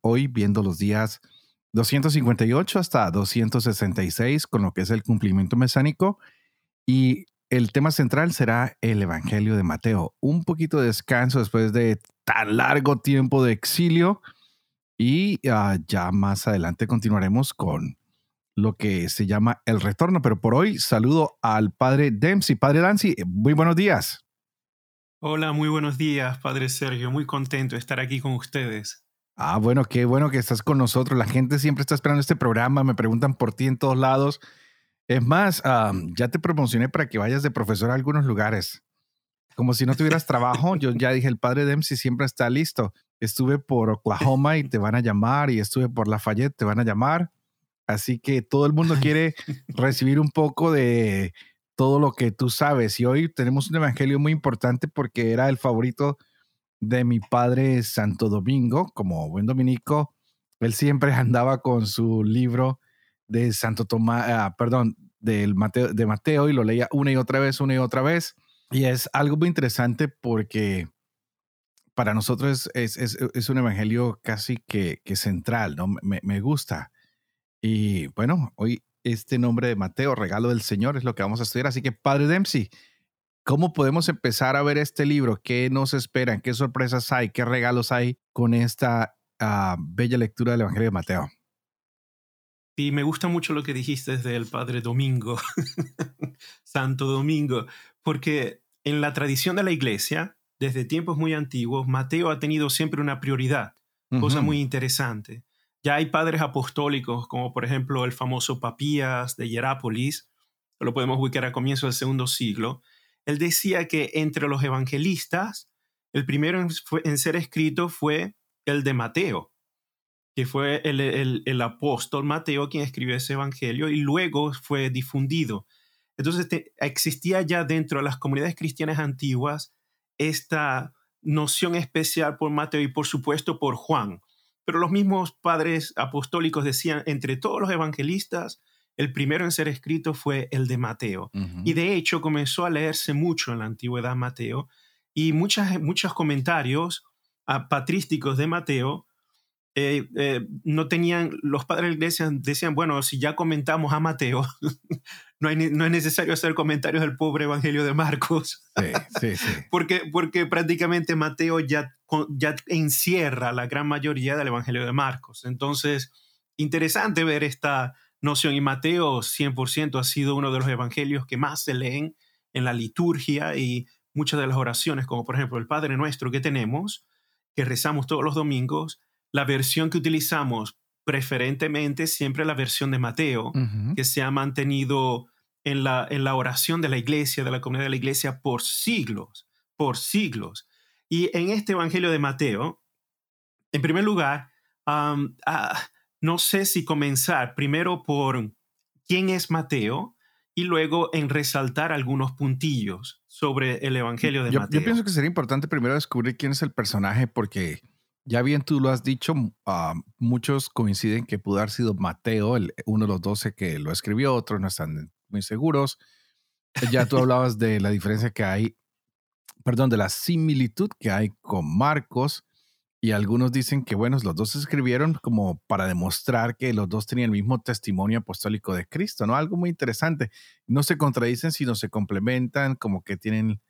hoy viendo los días 258 hasta 266 con lo que es el cumplimiento mesánico y el tema central será el Evangelio de Mateo. Un poquito de descanso después de tan largo tiempo de exilio y ah, ya más adelante continuaremos con lo que se llama el retorno. Pero por hoy saludo al padre Dempsey. Padre Dancy, muy buenos días. Hola, muy buenos días, Padre Sergio. Muy contento de estar aquí con ustedes. Ah, bueno, qué bueno que estás con nosotros. La gente siempre está esperando este programa, me preguntan por ti en todos lados. Es más, ya te promocioné para que vayas de profesor a algunos lugares. Como si no tuvieras trabajo, yo ya dije, el padre Dempsey siempre está listo. Estuve por Oklahoma y te van a llamar, y estuve por Lafayette, te van a llamar. Así que todo el mundo quiere recibir un poco de todo lo que tú sabes. Y hoy tenemos un evangelio muy importante porque era el favorito de mi padre Santo Domingo, como buen dominico, él siempre andaba con su libro de Santo Tomás, ah, perdón, del Mateo, de Mateo y lo leía una y otra vez, una y otra vez. Y es algo muy interesante porque para nosotros es, un evangelio casi que, que central, ¿no? Me, me, gusta. Y bueno, hoy este nombre de Mateo, regalo del Señor, es lo que vamos a estudiar. Así que, Padre Dempsey, ¿Cómo podemos empezar a ver este libro? ¿Qué nos esperan? ¿Qué sorpresas hay? ¿Qué regalos hay con esta ah, bella lectura del Evangelio de Mateo? Sí, me gusta mucho lo que dijiste del Padre Domingo, Santo Domingo, porque en la tradición de la iglesia, desde tiempos muy antiguos, Mateo ha tenido siempre una prioridad, cosa muy interesante. Ya hay padres apostólicos, como por ejemplo el famoso Papías de Hierápolis, lo podemos ubicar a comienzos del segundo siglo, él decía que entre los evangelistas, el primero en, ser escrito fue el de Mateo, que fue el, apóstol Mateo quien escribió ese evangelio y luego fue difundido. Entonces existía ya dentro de las comunidades cristianas antiguas esta noción especial por Mateo y por supuesto por Juan. Pero los mismos padres apostólicos decían, entre todos los evangelistas, el primero en ser escrito fue el de Mateo. Y de hecho comenzó a leerse mucho en la antigüedad Mateo y muchas, muchos comentarios patrísticos de Mateo eh, eh, no tenían, los padres de la iglesia decían, bueno, si ya comentamos a Mateo, no, no es necesario hacer comentarios del pobre Evangelio de Marcos. Sí, sí, porque, porque prácticamente Mateo ya, ya encierra la gran mayoría del Evangelio de Marcos. Entonces, interesante ver esta noción. Y Mateo 100% ha sido uno de los evangelios que más se leen en la liturgia y muchas de las oraciones, como por ejemplo el Padre Nuestro que tenemos, que rezamos todos los domingos, la versión que utilizamos preferentemente siempre la versión de Mateo, que se ha mantenido en la, en la oración de la iglesia, de la comunidad de la iglesia, por siglos, por siglos. Y en este Evangelio de Mateo, en primer lugar, ah, no sé si comenzar primero por quién es Mateo y luego en resaltar algunos puntillos sobre el Evangelio de Mateo. Yo pienso que sería importante primero descubrir quién es el personaje porque ya bien tú lo has dicho, ah, muchos coinciden que pudo haber sido Mateo, el, uno de los doce que lo escribió, otros no están muy seguros. Ya tú hablabas de la diferencia que hay, perdón, de la similitud que hay con Marcos y algunos dicen que, bueno, los dos escribieron como para demostrar que los dos tenían el mismo testimonio apostólico de Cristo, ¿no? Algo muy interesante. No se contradicen, sino se complementan, como que tienen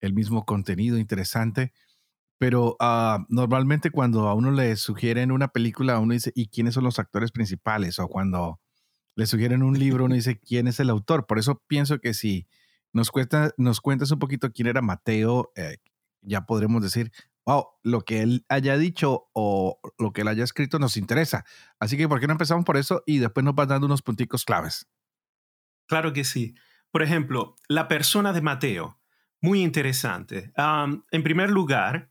el mismo contenido interesante. Pero ah, normalmente cuando a uno le sugieren una película, uno dice, ¿y quiénes son los actores principales? O cuando le sugieren un libro, uno dice, ¿quién es el autor? Por eso pienso que si nos, cuesta, nos cuentas un poquito quién era Mateo, eh, ya podremos decir, wow, lo que él haya dicho o lo que él haya escrito nos interesa. Así que, ¿por qué no empezamos por eso y después nos vas dando unos punticos claves? Claro que sí. Por ejemplo, la persona de Mateo, muy interesante. en primer lugar,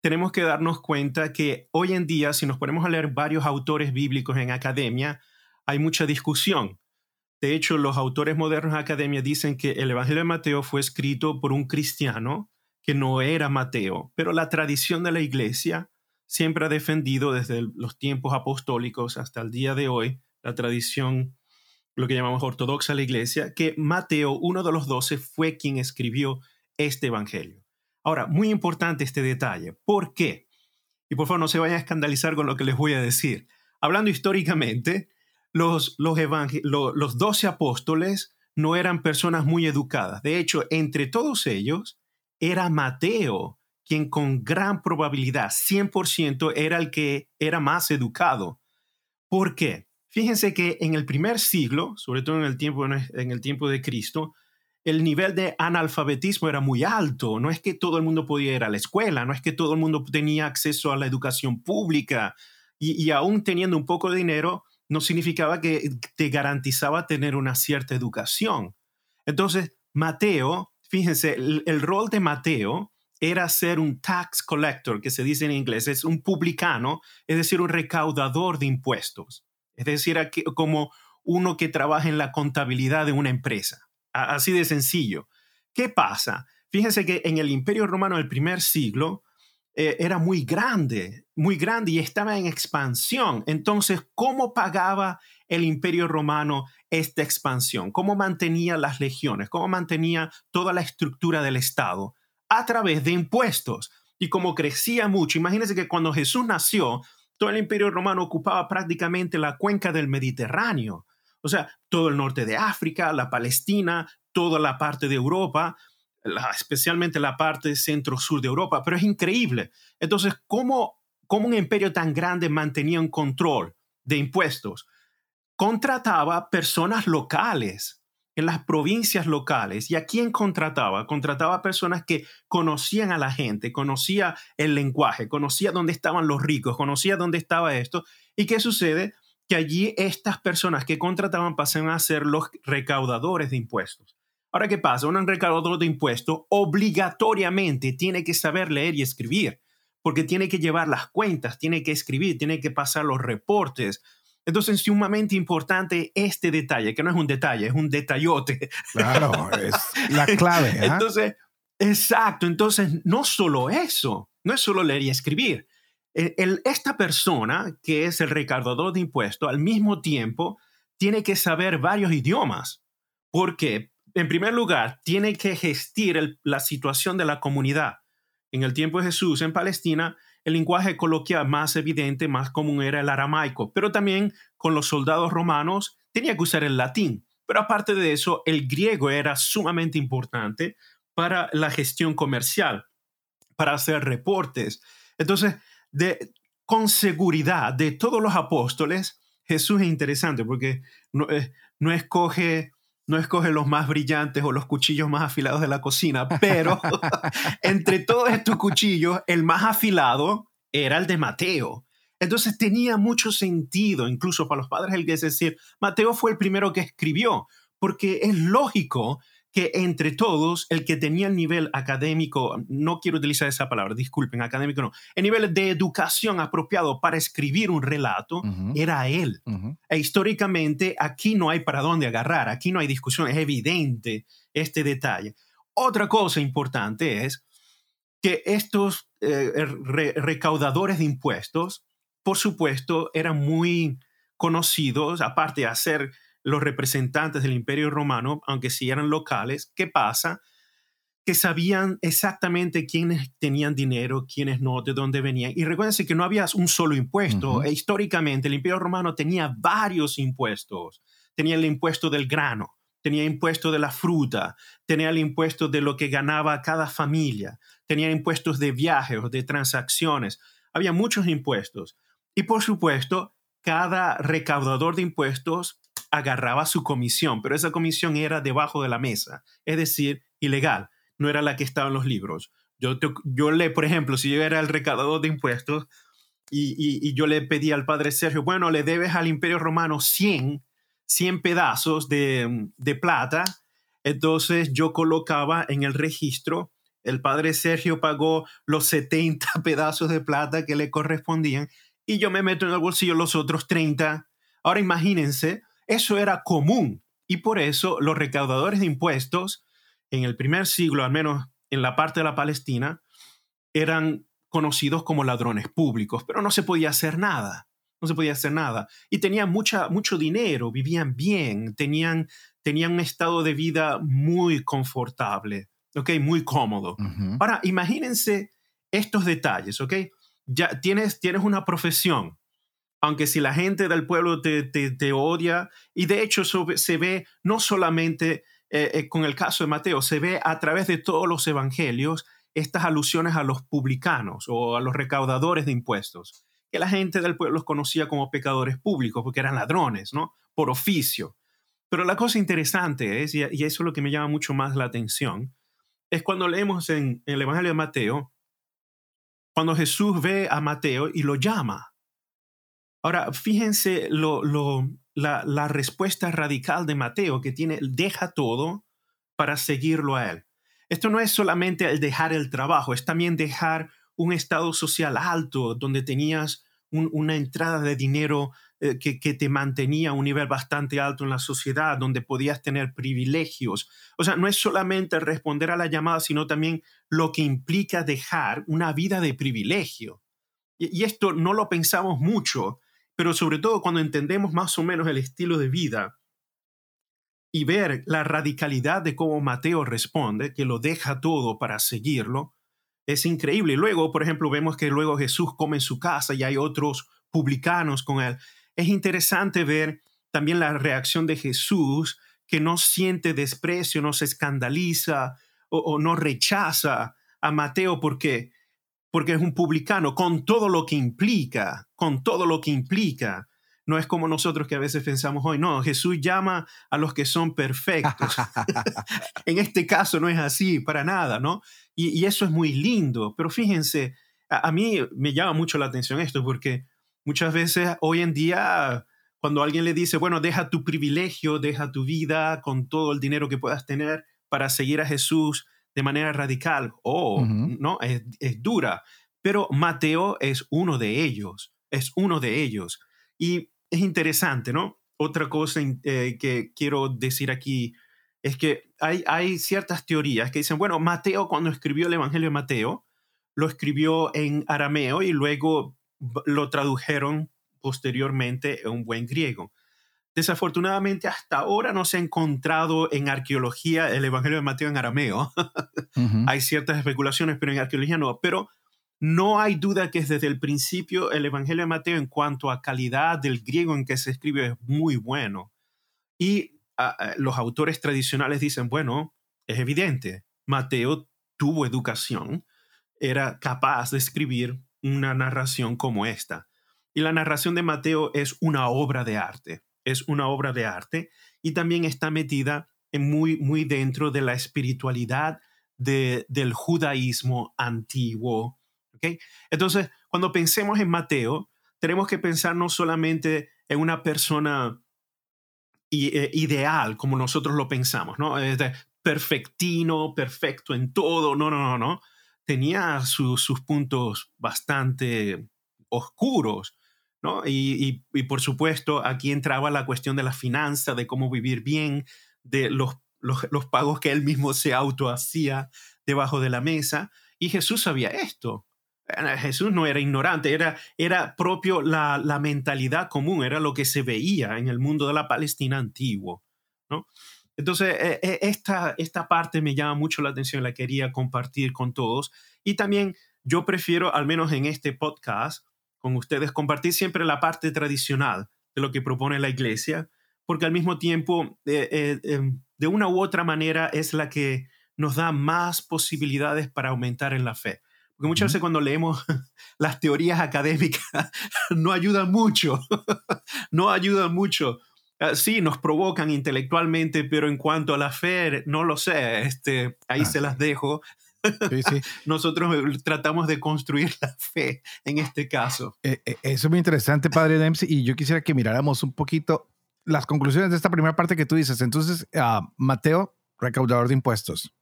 tenemos que darnos cuenta que hoy en día, si nos ponemos a leer varios autores bíblicos en academia, hay mucha discusión. De hecho, los autores modernos de academia dicen que el Evangelio de Mateo fue escrito por un cristiano que no era Mateo, pero la tradición de la iglesia siempre ha defendido desde los tiempos apostólicos hasta el día de hoy, la tradición, lo que llamamos ortodoxa la iglesia, que Mateo, uno de los doce, fue quien escribió este Evangelio. Ahora, muy importante este detalle. ¿Por qué? Y por favor, no se vayan a escandalizar con lo que les voy a decir. Hablando históricamente, los, los, los doce apóstoles no eran personas muy educadas. De hecho, entre todos ellos, era Mateo quien con gran probabilidad, 100%, era el que era más educado. ¿Por qué? Fíjense que en el primer siglo, sobre todo en el tiempo, en el tiempo de Cristo, el nivel de analfabetismo era muy alto. No es que todo el mundo podía ir a la escuela, no es que todo el mundo tenía acceso a la educación pública. Y, aún teniendo un poco de dinero, no significaba que te garantizaba tener una cierta educación. Entonces, Mateo, fíjense, el, rol de Mateo era ser un tax collector, que se dice en inglés, es un publicano, es decir, un recaudador de impuestos. Es decir, como uno que trabaja en la contabilidad de una empresa. Así de sencillo. ¿Qué pasa? Fíjense que en el Imperio Romano del primer siglo eh, era muy grande, muy grande y estaba en expansión. Entonces, ¿cómo pagaba el Imperio Romano esta expansión? ¿Cómo mantenía las legiones? ¿Cómo mantenía toda la estructura del Estado? A través de impuestos. Y como crecía mucho, imagínense que cuando Jesús nació, todo el Imperio Romano ocupaba prácticamente la cuenca del Mediterráneo. O sea, todo el norte de África, la Palestina, toda la parte de Europa, especialmente la parte centro-sur de Europa, pero es increíble. Entonces, ¿cómo, ¿cómo un imperio tan grande mantenía un control de impuestos? Contrataba personas locales en las provincias locales. ¿Y a quién contrataba? Contrataba personas que conocían a la gente, conocía el lenguaje, conocía dónde estaban los ricos, conocía dónde estaba esto. ¿Y qué sucede? que allí estas personas que contrataban pasan a ser los recaudadores de impuestos. Ahora, ¿qué pasa? Un recaudador de impuestos obligatoriamente tiene que saber leer y escribir, porque tiene que llevar las cuentas, tiene que escribir, tiene que pasar los reportes. Entonces, es sumamente importante este detalle, que no es un detalle, es un detallote. Claro, es la clave. ¿eh? Entonces, exacto. Entonces, no solo eso, no es solo leer y escribir, esta persona, que es el recaudador de impuestos, al mismo tiempo tiene que saber varios idiomas, porque, en primer lugar, tiene que gestir la situación de la comunidad. En el tiempo de Jesús, en Palestina, el lenguaje coloquial más evidente, más común era el aramaico, pero también con los soldados romanos tenía que usar el latín. Pero aparte de eso, el griego era sumamente importante para la gestión comercial, para hacer reportes. Entonces, de, con seguridad de todos los apóstoles, Jesús es interesante porque no, eh, no, escoge, no escoge los más brillantes o los cuchillos más afilados de la cocina, pero entre todos estos cuchillos, el más afilado era el de Mateo. Entonces tenía mucho sentido, incluso para los padres el que es decir, Mateo fue el primero que escribió, porque es lógico que entre todos, el que tenía el nivel académico, no quiero utilizar esa palabra, disculpen, académico no, el nivel de educación apropiado para escribir un relato era él. E históricamente aquí no hay para dónde agarrar, aquí no hay discusión, es evidente este detalle. Otra cosa importante es que estos eh, recaudadores de impuestos, por supuesto, eran muy conocidos, aparte de hacer los representantes del imperio romano, aunque sí eran locales, ¿qué pasa? Que sabían exactamente quiénes tenían dinero, quiénes no, de dónde venían. Y recuérdense que no había un solo impuesto. e históricamente el imperio romano tenía varios impuestos. Tenía el impuesto del grano, tenía impuesto de la fruta, tenía el impuesto de lo que ganaba cada familia, tenía impuestos de viajes o de transacciones. Había muchos impuestos. Y por supuesto, cada recaudador de impuestos agarraba su comisión, pero esa comisión era debajo de la mesa, es decir, ilegal, no era la que estaba en los libros. Yo, yo le, por ejemplo, si yo era el recaudador de impuestos y, yo le pedí al padre Sergio, bueno, le debes al imperio romano 100, 100 pedazos de, de plata, entonces yo colocaba en el registro El padre Sergio pagó los 70 pedazos de plata que le correspondían y yo me meto en el bolsillo los otros 30. Ahora imagínense, eso era común y por eso los recaudadores de impuestos en el primer siglo, al menos en la parte de la Palestina, eran conocidos como ladrones públicos, pero no se podía hacer nada, no se podía hacer nada. Y tenían mucha, mucho dinero, vivían bien, tenían, tenían un estado de vida muy confortable, ¿ok? Muy cómodo. Ahora, imagínense estos detalles, ¿ok? Ya tienes, tienes una profesión, aunque si la gente del pueblo te, te, odia, y de hecho se ve no solamente eh, eh, con el caso de Mateo, se ve a través de todos los evangelios estas alusiones a los publicanos o a los recaudadores de impuestos, que la gente del pueblo los conocía como pecadores públicos porque eran ladrones, ¿no? Por oficio. Pero la cosa interesante es, y eso es lo que me llama mucho más la atención, es cuando leemos en, el Evangelio de Mateo, cuando Jesús ve a Mateo y lo llama. Ahora, fíjense la respuesta radical de Mateo que tiene, deja todo para seguirlo a él. Esto no es solamente el dejar el trabajo, es también dejar un estado social alto donde tenías una entrada de dinero eh, que, te mantenía a un nivel bastante alto en la sociedad, donde podías tener privilegios. O sea, no es solamente responder a la llamada, sino también lo que implica dejar una vida de privilegio. y esto no lo pensamos mucho, pero sobre todo cuando entendemos más o menos el estilo de vida y ver la radicalidad de cómo Mateo responde, que lo deja todo para seguirlo, es increíble. Luego, por ejemplo, vemos que luego Jesús come en su casa y hay otros publicanos con él. Es interesante ver también la reacción de Jesús, que no siente desprecio, no se escandaliza o, no rechaza a Mateo porque porque es un publicano con todo lo que implica, con todo lo que implica. No es como nosotros que a veces pensamos hoy, no, Jesús llama a los que son perfectos. en este caso no es así para nada, ¿no? Y, eso es muy lindo, pero fíjense, a, mí me llama mucho la atención esto porque muchas veces hoy en día cuando alguien le dice, bueno, deja tu privilegio, deja tu vida con todo el dinero que puedas tener para seguir a Jesús de manera radical, oh, no, es, es dura, pero Mateo es uno de ellos, es uno de ellos. Y es interesante, ¿no? Otra cosa eh, que quiero decir aquí es que hay, hay ciertas teorías que dicen, bueno, Mateo cuando escribió el Evangelio de Mateo, lo escribió en arameo y luego lo tradujeron posteriormente en un buen griego. Desafortunadamente, hasta ahora no se ha encontrado en arqueología el Evangelio de Mateo en arameo. Hay ciertas especulaciones, pero en arqueología no. Pero no hay duda que desde el principio el Evangelio de Mateo en cuanto a calidad del griego en que se escribe es muy bueno. Y ah, ah, los autores tradicionales dicen, bueno, es evidente, Mateo tuvo educación, era capaz de escribir una narración como esta. Y la narración de Mateo es una obra de arte, es una obra de arte y también está metida muy, muy dentro de la espiritualidad del judaísmo antiguo, entonces, cuando pensemos en Mateo, tenemos que pensar no solamente en una persona eh, ideal como nosotros lo pensamos, ¿no? perfectino, perfecto en todo, no, no, no, no. Tenía sus puntos bastante oscuros, ¿no? Y, por supuesto, aquí entraba la cuestión de la finanza, de cómo vivir bien, de los, los, los pagos que él mismo se auto hacía debajo de la mesa. Y Jesús sabía esto. Jesús no era ignorante, era, era propio la, la, mentalidad común, era lo que se veía en el mundo de la Palestina antiguo. ¿no? Entonces, e, e, esta, esta parte me llama mucho la atención, la quería compartir con todos. Y también yo prefiero, al menos en este podcast, con ustedes, compartir siempre la parte tradicional de lo que propone la iglesia, porque al mismo tiempo, eh, eh, em, de una u otra manera, es la que nos da más posibilidades para aumentar en la fe. Porque muchas veces cuando leemos las teorías académicas no ayudan mucho, no ayudan mucho. Ah, sí, nos provocan intelectualmente, pero en cuanto a la fe, no lo sé, este, ahí se las dejo. Nosotros eh, tratamos de construir la fe en este caso. Eh, eh, eso es muy interesante, padre Dempsey, y yo quisiera que miráramos un poquito las conclusiones de esta primera parte que tú dices. Entonces, uh, Mateo, recaudador de impuestos.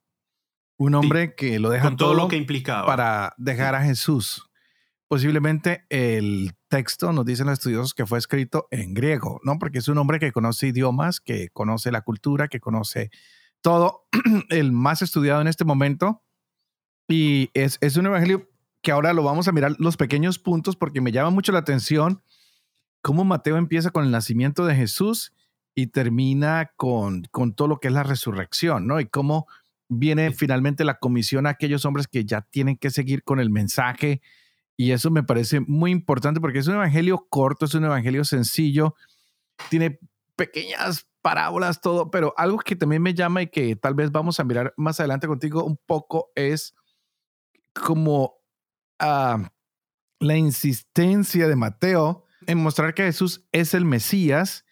Un hombre que lo deja con todo, lo que implicaba. para dejar a Jesús. Posiblemente el texto nos dicen los estudiosos que fue escrito en griego, ¿no? Porque es un hombre que conoce idiomas, que conoce la cultura, que conoce todo, el más estudiado en este momento. Y es, es un evangelio que ahora lo vamos a mirar los pequeños puntos porque me llama mucho la atención cómo Mateo empieza con el nacimiento de Jesús y termina con, con todo lo que es la resurrección, ¿no? Y cómo viene finalmente la comisión a aquellos hombres que ya tienen que seguir con el mensaje. Y eso me parece muy importante porque es un evangelio corto, es un evangelio sencillo, tiene pequeñas parábolas, todo, pero algo que también me llama y que tal vez vamos a mirar más adelante contigo un poco es como ah, la insistencia de Mateo en mostrar que Jesús es el Mesías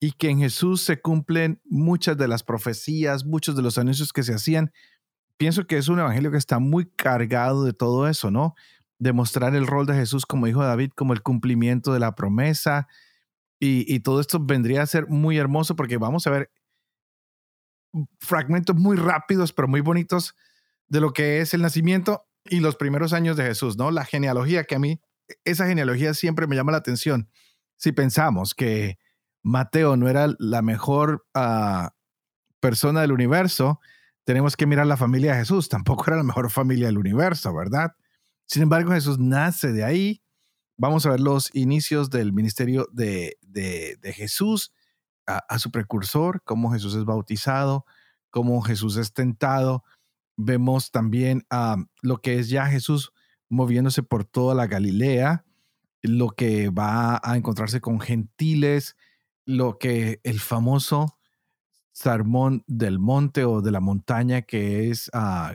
y que en Jesús se cumplen muchas de las profecías, muchos de los anuncios que se hacían. Pienso que es un evangelio que está muy cargado de todo eso, ¿no? Demostrar el rol de Jesús como hijo de David, como el cumplimiento de la promesa. Y, todo esto vendría a ser muy hermoso porque vamos a ver fragmentos muy rápidos, pero muy bonitos de lo que es el nacimiento y los primeros años de Jesús, ¿no? La genealogía que a mí, esa genealogía siempre me llama la atención. Si pensamos que Mateo no era la mejor ah, persona del universo, tenemos que mirar la familia de Jesús. Tampoco era la mejor familia del universo, ¿verdad? Sin embargo, Jesús nace de ahí. Vamos a ver los inicios del ministerio de, Jesús a, su precursor, cómo Jesús es bautizado, cómo Jesús es tentado. Vemos también a lo que es ya Jesús moviéndose por toda la Galilea, lo que va a encontrarse con gentiles, lo que el famoso sermón del monte o de la montaña que es ah,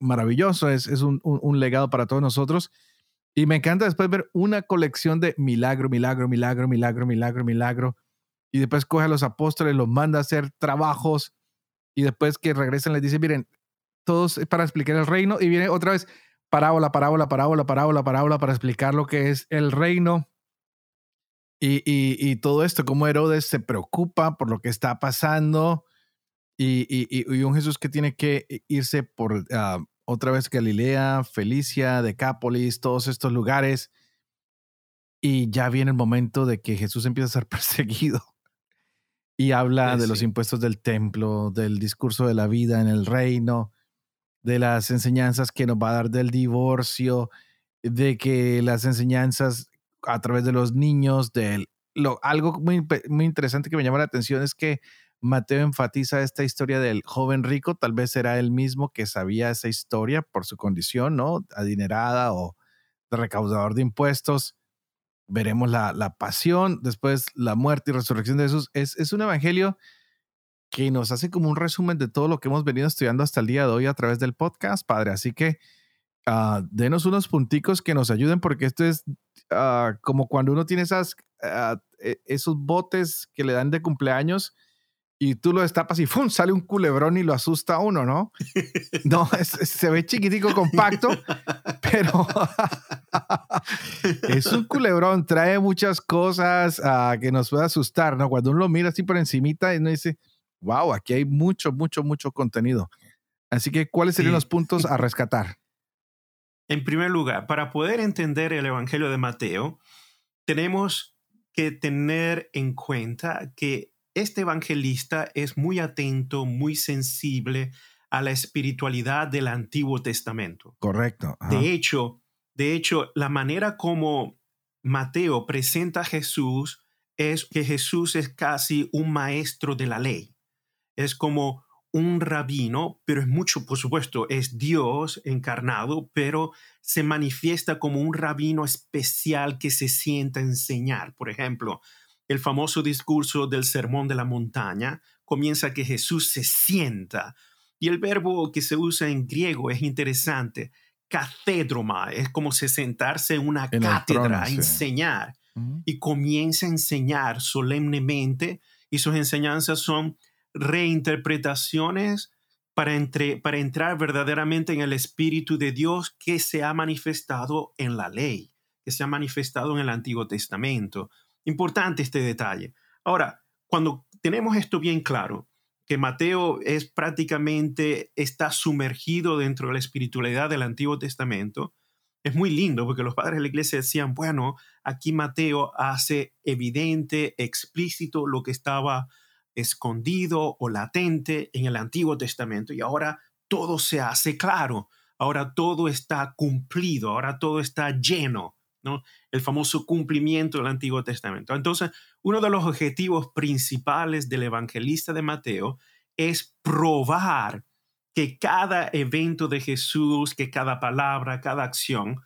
maravilloso, es, es un, legado para todos nosotros. Y me encanta después ver una colección de milagro, milagro, milagro, milagro, milagro, milagro. Y después coge a los apóstoles, los manda a hacer trabajos. Y después que regresan les dice, miren, todos para explicar el reino. Y viene otra vez parábola, parábola, parábola, parábola, parábola para explicar lo que es el reino. Y, todo esto, cómo Herodes se preocupa por lo que está pasando y, un Jesús que tiene que irse por ah, otra vez Galilea, Felicia, Decápolis, todos estos lugares. Y ya viene el momento de que Jesús empieza a ser perseguido y habla de los impuestos del templo, del discurso de la vida en el reino, de las enseñanzas que nos va a dar del divorcio, de que las enseñanzas a través de los niños, de lo, algo muy, muy interesante que me llama la atención es que Mateo enfatiza esta historia del joven rico, tal vez era él mismo que sabía esa historia por su condición, ¿no? Adinerada o recaudador de impuestos. Veremos la, la pasión, después la muerte y resurrección de Jesús. Es, es un evangelio que nos hace como un resumen de todo lo que hemos venido estudiando hasta el día de hoy a través del podcast, Padre. Así que uh, denos unos punticos que nos ayuden porque esto es uh, como cuando uno tiene esas, uh, esos botes que le dan de cumpleaños y tú lo destapas y ¡fum! sale un culebrón y lo asusta a uno, ¿no? No, se ve chiquitico, compacto, pero es un culebrón, trae muchas cosas que nos puede asustar, ¿no? Cuando uno lo mira así por encimita y uno dice, wow, aquí hay mucho, mucho, mucho contenido. Así que, ¿cuáles serían los puntos a rescatar? En primer lugar, para poder entender el Evangelio de Mateo, tenemos que tener en cuenta que este evangelista es muy atento, muy sensible a la espiritualidad del Antiguo Testamento. Correcto. De hecho, de hecho, la manera como Mateo presenta a Jesús es que Jesús es casi un maestro de la ley. Es como un rabino, pero es mucho, por supuesto, es Dios encarnado, pero se manifiesta como un rabino especial que se sienta a enseñar. Por ejemplo, el famoso discurso del Sermón de la Montaña comienza que Jesús se sienta. Y el verbo que se usa en griego es interesante. Catedroma es como se sentarse en una cátedra a enseñar. Y comienza a enseñar solemnemente y sus enseñanzas son reinterpretaciones para, para entrar verdaderamente en el Espíritu de Dios que se ha manifestado en la ley, que se ha manifestado en el Antiguo Testamento. Importante este detalle. Ahora, cuando tenemos esto bien claro, que Mateo es prácticamente, está sumergido dentro de la espiritualidad del Antiguo Testamento, es muy lindo porque los padres de la iglesia decían, bueno, aquí Mateo hace evidente, explícito lo que estaba escondido o latente en el Antiguo Testamento y ahora todo se hace claro, ahora todo está cumplido, ahora todo está lleno, ¿no? El famoso cumplimiento del Antiguo Testamento. Entonces, uno de los objetivos principales del evangelista de Mateo es probar que cada evento de Jesús, que cada palabra, cada acción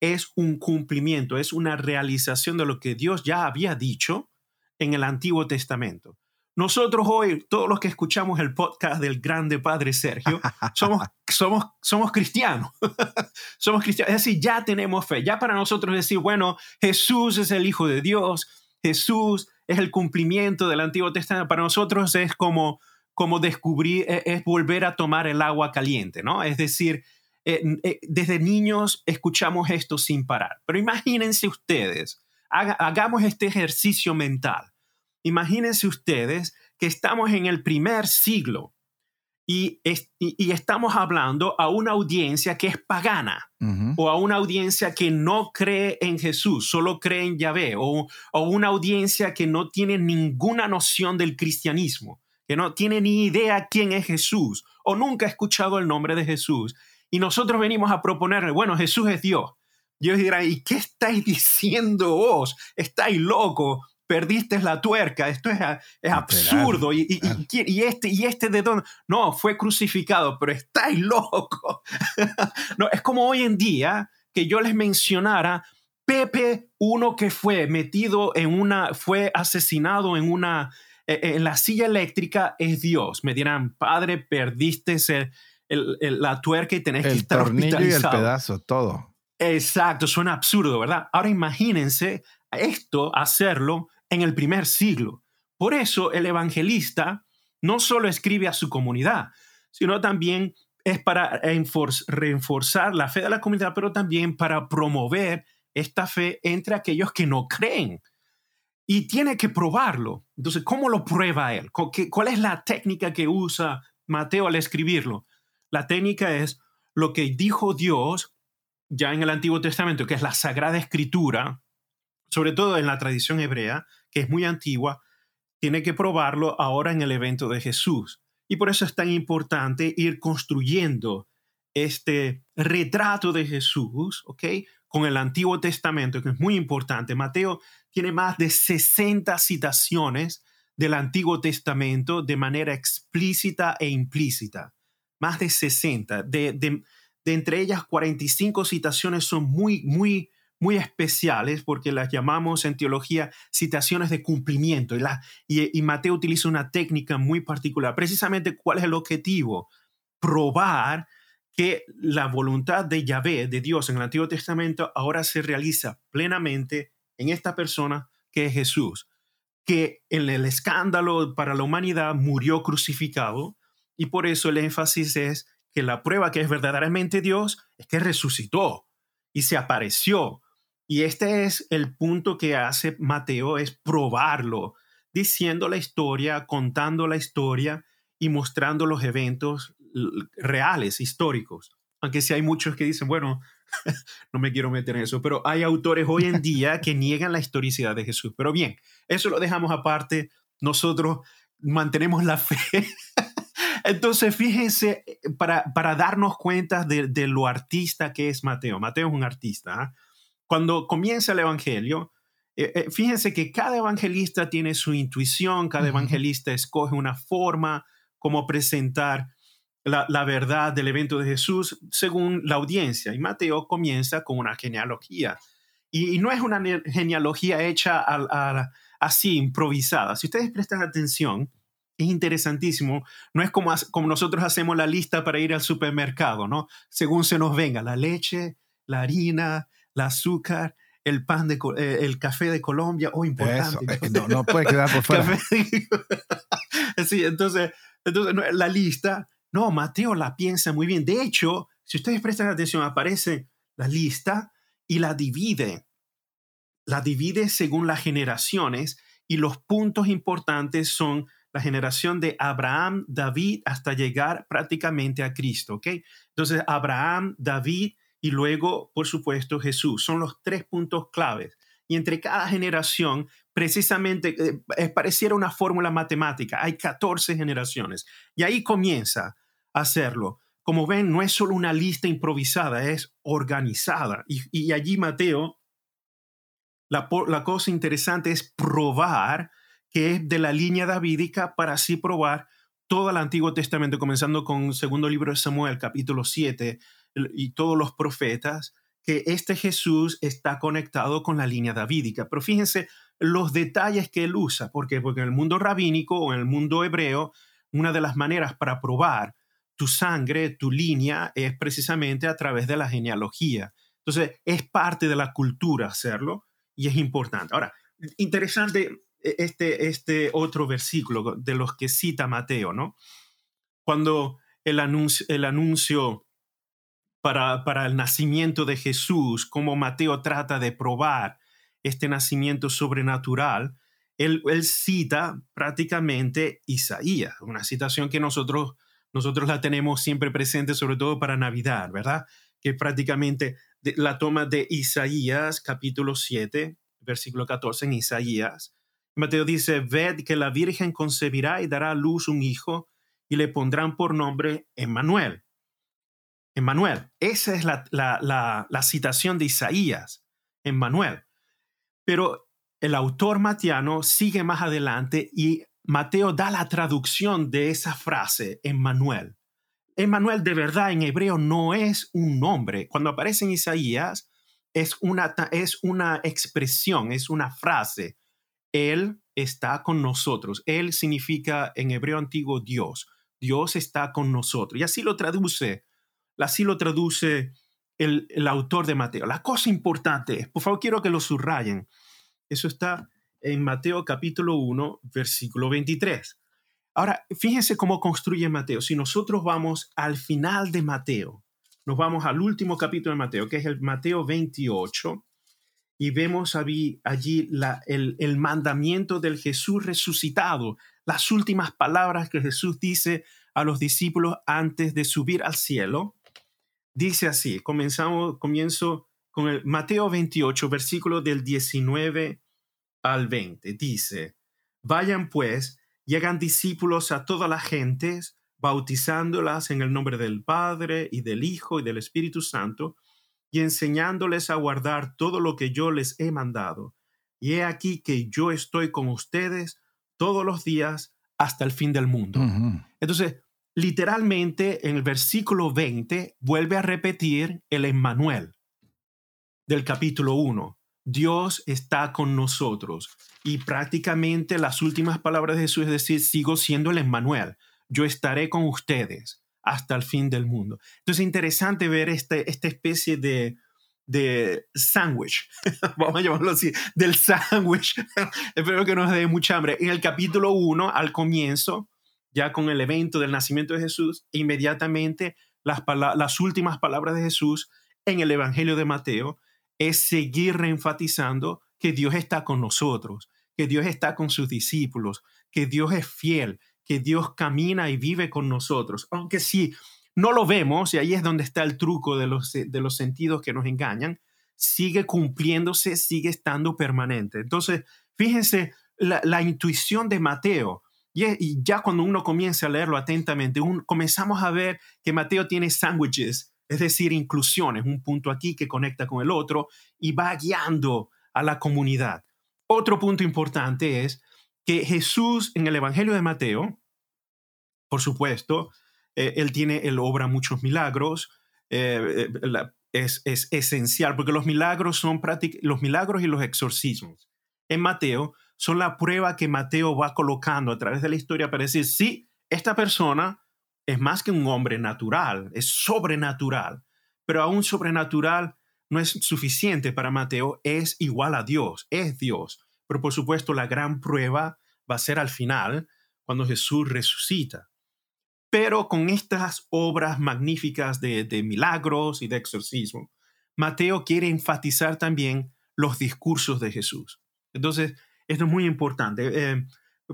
es un cumplimiento, es una realización de lo que Dios ya había dicho en el Antiguo Testamento. Nosotros hoy, todos los que escuchamos el podcast del grande Padre Sergio, somos, somos, somos cristianos. somos cristianos. Es decir, ya tenemos fe. Ya para nosotros decir, bueno, Jesús es el Hijo de Dios, Jesús es el cumplimiento del Antiguo Testamento. Para nosotros es como, como descubrir, e, es volver a tomar el agua caliente, ¿no? Es decir, eh, eh, desde niños escuchamos esto sin parar. Pero imagínense ustedes, hagamos este ejercicio mental Imagínense ustedes que estamos en el primer siglo y, y, estamos hablando a una audiencia que es pagana o a una audiencia que no cree en Jesús, solo cree en Yahvé o, o una audiencia que no tiene ninguna noción del cristianismo, que no tiene ni idea quién es Jesús o nunca ha escuchado el nombre de Jesús. Y nosotros venimos a proponerle, bueno, Jesús es Dios. Dios dirá, ¿y qué estáis diciendo vos? ¿Estáis locos? Perdiste la tuerca, esto es, es absurdo. Y, y, este, ¿Y este de dónde? No, fue crucificado, pero estáis loco. no, es como hoy en día que yo les mencionara Pepe, uno que fue metido en una, fue asesinado en una, e, e, en la silla eléctrica, es Dios. Me dirán, padre, perdiste el, la tuerca y tenés que estar tornillo y el pedazo, todo. Exacto, suena absurdo, ¿verdad? Ahora imagínense esto, hacerlo en el primer siglo. Por eso el evangelista no solo escribe a su comunidad, sino también es para reforzar la fe de la comunidad, pero también para promover esta fe entre aquellos que no creen. Y tiene que probarlo. Entonces, ¿cómo lo prueba él? ¿Cuál es la técnica que usa Mateo al escribirlo? La técnica es lo que dijo Dios ya en el Antiguo Testamento, que es la Sagrada Escritura, sobre todo en la tradición hebrea, que es muy antigua, tiene que probarlo ahora en el evento de Jesús. Y por eso es tan importante ir construyendo este retrato de Jesús, ¿ok? Con el Antiguo Testamento, que es muy importante. Mateo tiene más de 60 citaciones del Antiguo Testamento de manera explícita e implícita. Más de 60. De, de, de entre ellas, 45 citaciones son muy, muy muy especiales porque las llamamos en teología citaciones de cumplimiento. Y, la, y, Mateo utiliza una técnica muy particular. Precisamente, ¿cuál es el objetivo? Probar que la voluntad de Yahvé, de Dios en el Antiguo Testamento, ahora se realiza plenamente en esta persona que es Jesús, que en el escándalo para la humanidad murió crucificado y por eso el énfasis es que la prueba que es verdaderamente Dios es que resucitó y se apareció y este es el punto que hace Mateo, es probarlo, diciendo la historia, contando la historia y mostrando los eventos reales, históricos. Aunque sí hay muchos que dicen, bueno, no me quiero meter en eso, pero hay autores hoy en día que niegan la historicidad de Jesús. Pero bien, eso lo dejamos aparte. Nosotros mantenemos la fe. Entonces, fíjense, para, para darnos cuenta de, lo artista que es Mateo. Mateo es un artista. ¿ah? Cuando comienza el Evangelio, eh, eh, fíjense que cada evangelista tiene su intuición, cada evangelista escoge una forma como presentar la, verdad del evento de Jesús según la audiencia. Y Mateo comienza con una genealogía. Y, no es una genealogía hecha así, improvisada. Si ustedes prestan atención, es interesantísimo. No es como, como nosotros hacemos la lista para ir al supermercado, ¿no? Según se nos venga, la leche, la harina, el azúcar, el pan de eh, el café de Colombia, oh, importante. Eh, no, no, puede quedar por fuera. sí, entonces, entonces la lista, no, Mateo la piensa muy bien. De hecho, si ustedes prestan atención, aparece la lista y la divide. La divide según las generaciones y los puntos importantes son la generación de Abraham, David, hasta llegar prácticamente a Cristo, ¿ok? Entonces, Abraham, David y luego, por supuesto, Jesús. Son los tres puntos claves. Y entre cada generación, precisamente, eh, pareciera una fórmula matemática. Hay 14 generaciones. Y ahí comienza a hacerlo. Como ven, no es solo una lista improvisada, es organizada. Y, allí Mateo, la, la cosa interesante es probar que es de la línea davídica para así probar todo el Antiguo Testamento, comenzando con el segundo libro de Samuel, capítulo 7, y todos los profetas, que este Jesús está conectado con la línea davídica. Pero fíjense los detalles que él usa, ¿por qué? Porque en el mundo rabínico o en el mundo hebreo, una de las maneras para probar tu sangre, tu línea, es precisamente a través de la genealogía. Entonces, es parte de la cultura hacerlo y es importante. Ahora, interesante e, este, este otro versículo de los que cita Mateo, ¿no? Cuando el anuncio, el anuncio para, el nacimiento de Jesús, como Mateo trata de probar este nacimiento sobrenatural, él, él, cita prácticamente Isaías, una citación que nosotros, nosotros la tenemos siempre presente, sobre todo para Navidad, ¿verdad? Que prácticamente la toma de Isaías, capítulo 7, versículo 14 en Isaías, Mateo dice, ved que la Virgen concebirá y dará a luz un hijo y le pondrán por nombre Emmanuel. Emmanuel. Esa es la, la, citación de Isaías, Emmanuel. Pero el autor matiano sigue más adelante y Mateo da la traducción de esa frase, Emmanuel. Emmanuel de verdad en hebreo no es un nombre. Cuando aparece en Isaías es una, es una expresión, es una frase él está con nosotros. Él significa en hebreo antiguo Dios. Dios está con nosotros. Y así lo traduce, así lo traduce el, autor de Mateo. La cosa importante es, por favor, quiero que lo subrayen. Eso está en Mateo capítulo 1, versículo 23. Ahora, fíjense cómo construye Mateo. Si nosotros vamos al final de Mateo, nos vamos al último capítulo de Mateo, que es el Mateo 28, y vemos allí, allí el, el, mandamiento del Jesús resucitado, las últimas palabras que Jesús dice a los discípulos antes de subir al cielo. Dice así, comenzamos, comienzo con el Mateo 28, versículo del 19 al 20. Dice, vayan pues y hagan discípulos a todas las gentes, bautizándolas en el nombre del Padre y del Hijo y del Espíritu Santo, y enseñándoles a guardar todo lo que yo les he mandado. Y he aquí que yo estoy con ustedes todos los días hasta el fin del mundo. Entonces, literalmente en el versículo 20 vuelve a repetir el Emmanuel del capítulo 1. Dios está con nosotros. Y prácticamente las últimas palabras de Jesús es decir, sigo siendo el Emmanuel. Yo estaré con ustedes hasta el fin del mundo. Entonces es interesante ver este, esta especie de, de sándwich, vamos a llamarlo así, del sándwich. Espero que no nos dé mucha hambre. En el capítulo 1, al comienzo, ya con el evento del nacimiento de Jesús, inmediatamente las, las últimas palabras de Jesús en el Evangelio de Mateo es seguir reenfatizando que Dios está con nosotros, que Dios está con sus discípulos, que Dios es fiel, que Dios camina y vive con nosotros. Aunque si no lo vemos, y ahí es donde está el truco de los, de los sentidos que nos engañan, sigue cumpliéndose, sigue estando permanente. Entonces, fíjense la, intuición de Mateo. Y, ya cuando uno comienza a leerlo atentamente, comenzamos a ver que Mateo tiene sándwiches, es decir, inclusiones, un punto aquí que conecta con el otro y va guiando a la comunidad. Otro punto importante es que Jesús en el Evangelio de Mateo, por supuesto, eh, él tiene, él obra muchos milagros, eh, eh, es, es, esencial, porque los milagros son los milagros y los exorcismos en Mateo son la prueba que Mateo va colocando a través de la historia para decir, sí, esta persona es más que un hombre natural, es sobrenatural, pero aún sobrenatural no es suficiente para Mateo, es igual a Dios, es Dios. Pero por supuesto la gran prueba va a ser al final, cuando Jesús resucita. Pero con estas obras magníficas de, milagros y de exorcismo, Mateo quiere enfatizar también los discursos de Jesús. Entonces, esto es muy importante. Eh,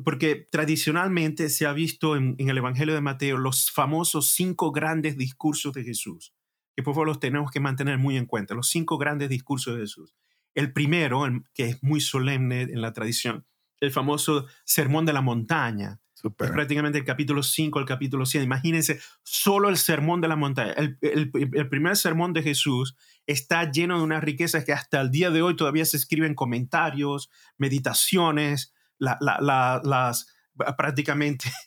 porque tradicionalmente se ha visto en, el Evangelio de Mateo los famosos cinco grandes discursos de Jesús, que por favor los tenemos que mantener muy en cuenta, los cinco grandes discursos de Jesús. El primero, que es muy solemne en la tradición, el famoso Sermón de la Montaña, Es prácticamente el capítulo 5 al capítulo 100. Imagínense, solo el sermón de la montaña. El, el, primer sermón de Jesús está lleno de unas riquezas que hasta el día de hoy todavía se escriben comentarios, meditaciones, las prácticamente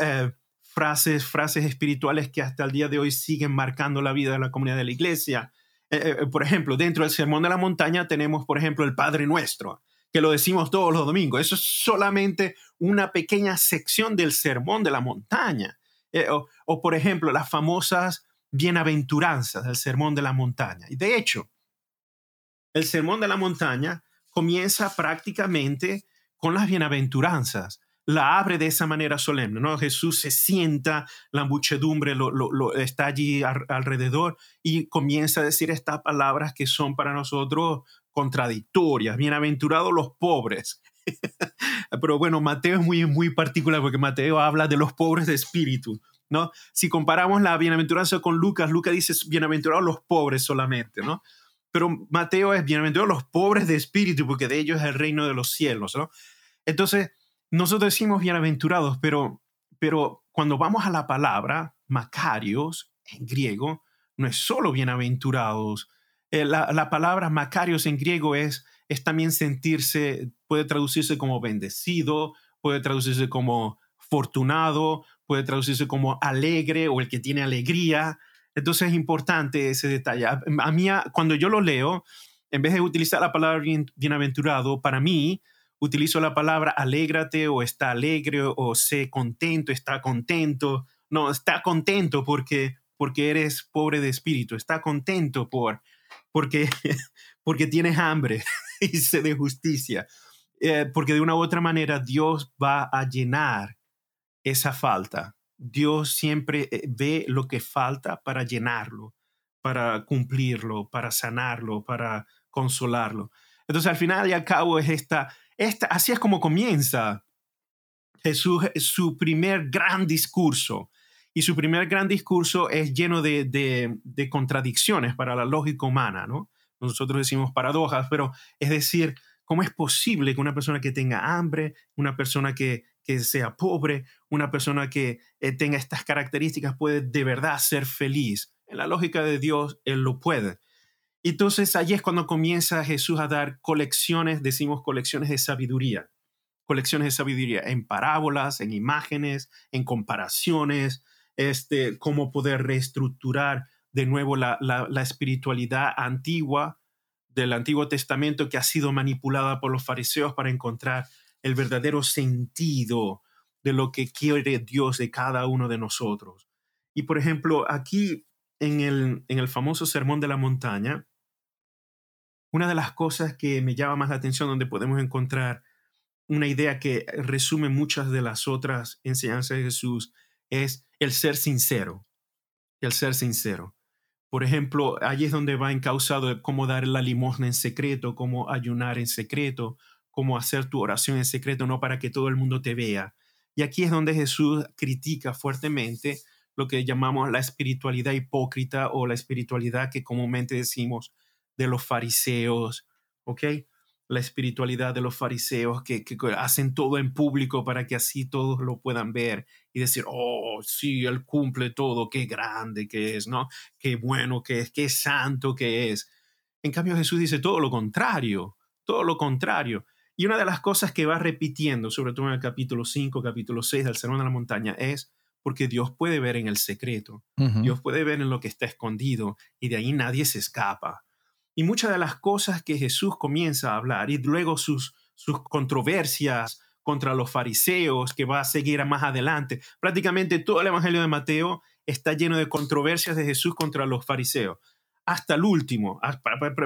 eh, frases, frases espirituales que hasta el día de hoy siguen marcando la vida de la comunidad de la iglesia. Eh, eh, por ejemplo, dentro del Sermón de la Montaña tenemos, por ejemplo, el Padre Nuestro, que lo decimos todos los domingos. Eso es solamente una pequeña sección del Sermón de la Montaña. o, o, por ejemplo, las famosas bienaventuranzas del Sermón de la Montaña. Y de hecho, el Sermón de la Montaña comienza prácticamente con las bienaventuranzas. La abre de esa manera solemne, ¿no? Jesús se sienta, la muchedumbre lo, está allí alrededor y comienza a decir estas palabras que son para nosotros contradictorias. Bienaventurados los pobres. Pero bueno, Mateo es muy, muy particular porque Mateo habla de los pobres de espíritu. ¿No? Si comparamos la bienaventuranza con Lucas, Lucas dice bienaventurados los pobres solamente, ¿no? Pero Mateo es bienaventurados los pobres de espíritu porque de ellos es el reino de los cielos, ¿no? Entonces, nosotros decimos bienaventurados, pero, pero cuando vamos a la palabra, Macarios, en griego, no es solo bienaventurados. Eh, la, palabra Macarios en griego es, es también sentirse, puede traducirse como bendecido, puede traducirse como fortunado, puede traducirse como alegre o el que tiene alegría. Entonces es importante ese detalle. A, mí, cuando yo lo leo, en vez de utilizar la palabra bienaventurado, para mí, utilizo la palabra alégrate o está alegre o sé contento, está contento. No, está contento porque, porque eres pobre de espíritu, está contento por, porque, porque tienes hambre y sed de justicia. Eh, porque de una u otra manera Dios va a llenar esa falta. Dios siempre eh, ve lo que falta para llenarlo, para cumplirlo, para sanarlo, para consolarlo. Entonces, al final y al cabo, es esta, así es como comienza Jesús su primer gran discurso. Y su primer gran discurso es lleno de, contradicciones para la lógica humana, ¿no? Nosotros decimos paradojas, pero es decir, ¿cómo es posible que una persona que tenga hambre, una persona que, sea pobre, una persona que eh, tenga estas características puede de verdad ser feliz? En la lógica de Dios, Él lo puede. Entonces allí es cuando comienza Jesús a dar colecciones, decimos colecciones de sabiduría, colecciones de sabiduría en parábolas, en imágenes, en comparaciones, este, cómo poder reestructurar de nuevo la, la espiritualidad antigua del Antiguo Testamento que ha sido manipulada por los fariseos para encontrar el verdadero sentido de lo que quiere Dios de cada uno de nosotros. Y por ejemplo, aquí en el, en el famoso Sermón de la Montaña, una de las cosas que me llama más la atención, donde podemos encontrar una idea que resume muchas de las otras enseñanzas de Jesús, es el ser sincero. El ser sincero. Por ejemplo, allí es donde va encausado cómo dar la limosna en secreto, cómo ayunar en secreto, cómo hacer tu oración en secreto, no para que todo el mundo te vea. Y aquí es donde Jesús critica fuertemente lo que llamamos la espiritualidad hipócrita o la espiritualidad que comúnmente decimos de los fariseos, ¿ok? La espiritualidad de los fariseos que, hacen todo en público para que así todos lo puedan ver y decir, oh, sí, él cumple todo, qué grande que es, ¿no? Qué bueno que es, qué santo que es. En cambio Jesús dice todo lo contrario, todo lo contrario. Y una de las cosas que va repitiendo, sobre todo en el capítulo 5, capítulo 6 del Sermón de la Montaña, es porque Dios puede ver en el secreto, Dios puede ver en lo que está escondido y de ahí nadie se escapa. Y muchas de las cosas que Jesús comienza a hablar y luego sus, sus controversias contra los fariseos que va a seguir más adelante, prácticamente todo el Evangelio de Mateo está lleno de controversias de Jesús contra los fariseos. Hasta el último,